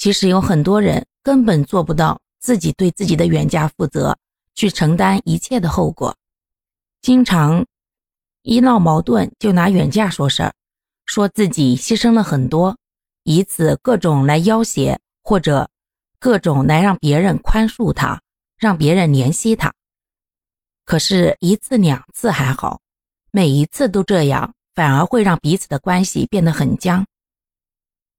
其实有很多人根本做不到自己对自己的远嫁负责，去承担一切的后果，经常一闹矛盾就拿远嫁说事儿，说自己牺牲了很多，以此各种来要挟或者各种来让别人宽恕他，让别人怜惜他。可是，一次两次还好，每一次都这样，反而会让彼此的关系变得很僵。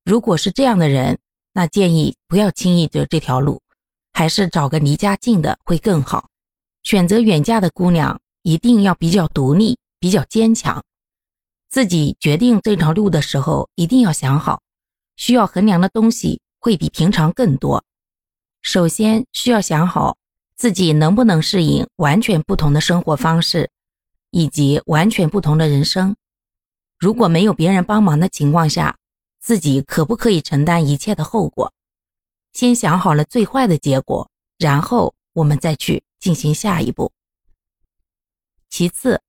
如果是这样的人，那建议不要轻易走这条路，还是找个离家近的会更好。选择远嫁的姑娘，一定要比较独立、比较坚强。自己决定这条路的时候，一定要想好，需要衡量的东西会比平常更多。首先需要想好。自己能不能适应完全不同的生活方式，以及完全不同的人生？如果没有别人帮忙的情况下，自己可不可以承担一切的后果？先想好了最坏的结果，然后我们再去进行下一步。其次，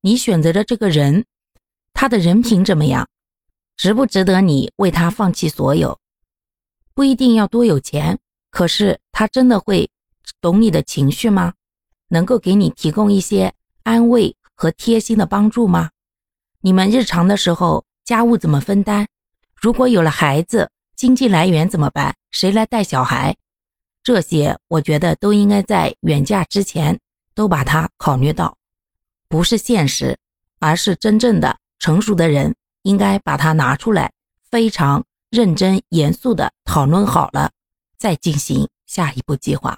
你选择的这个人，他的人品怎么样？值不值得你为他放弃所有？不一定要多有钱，可是他真的会。懂你的情绪吗？能够给你提供一些安慰和贴心的帮助吗？你们日常的时候家务怎么分担？如果有了孩子，经济来源怎么办？谁来带小孩？这些我觉得都应该在远嫁之前都把它考虑到，不是现实，而是真正的成熟的人应该把它拿出来，非常认真严肃的讨论好了，再进行下一步计划。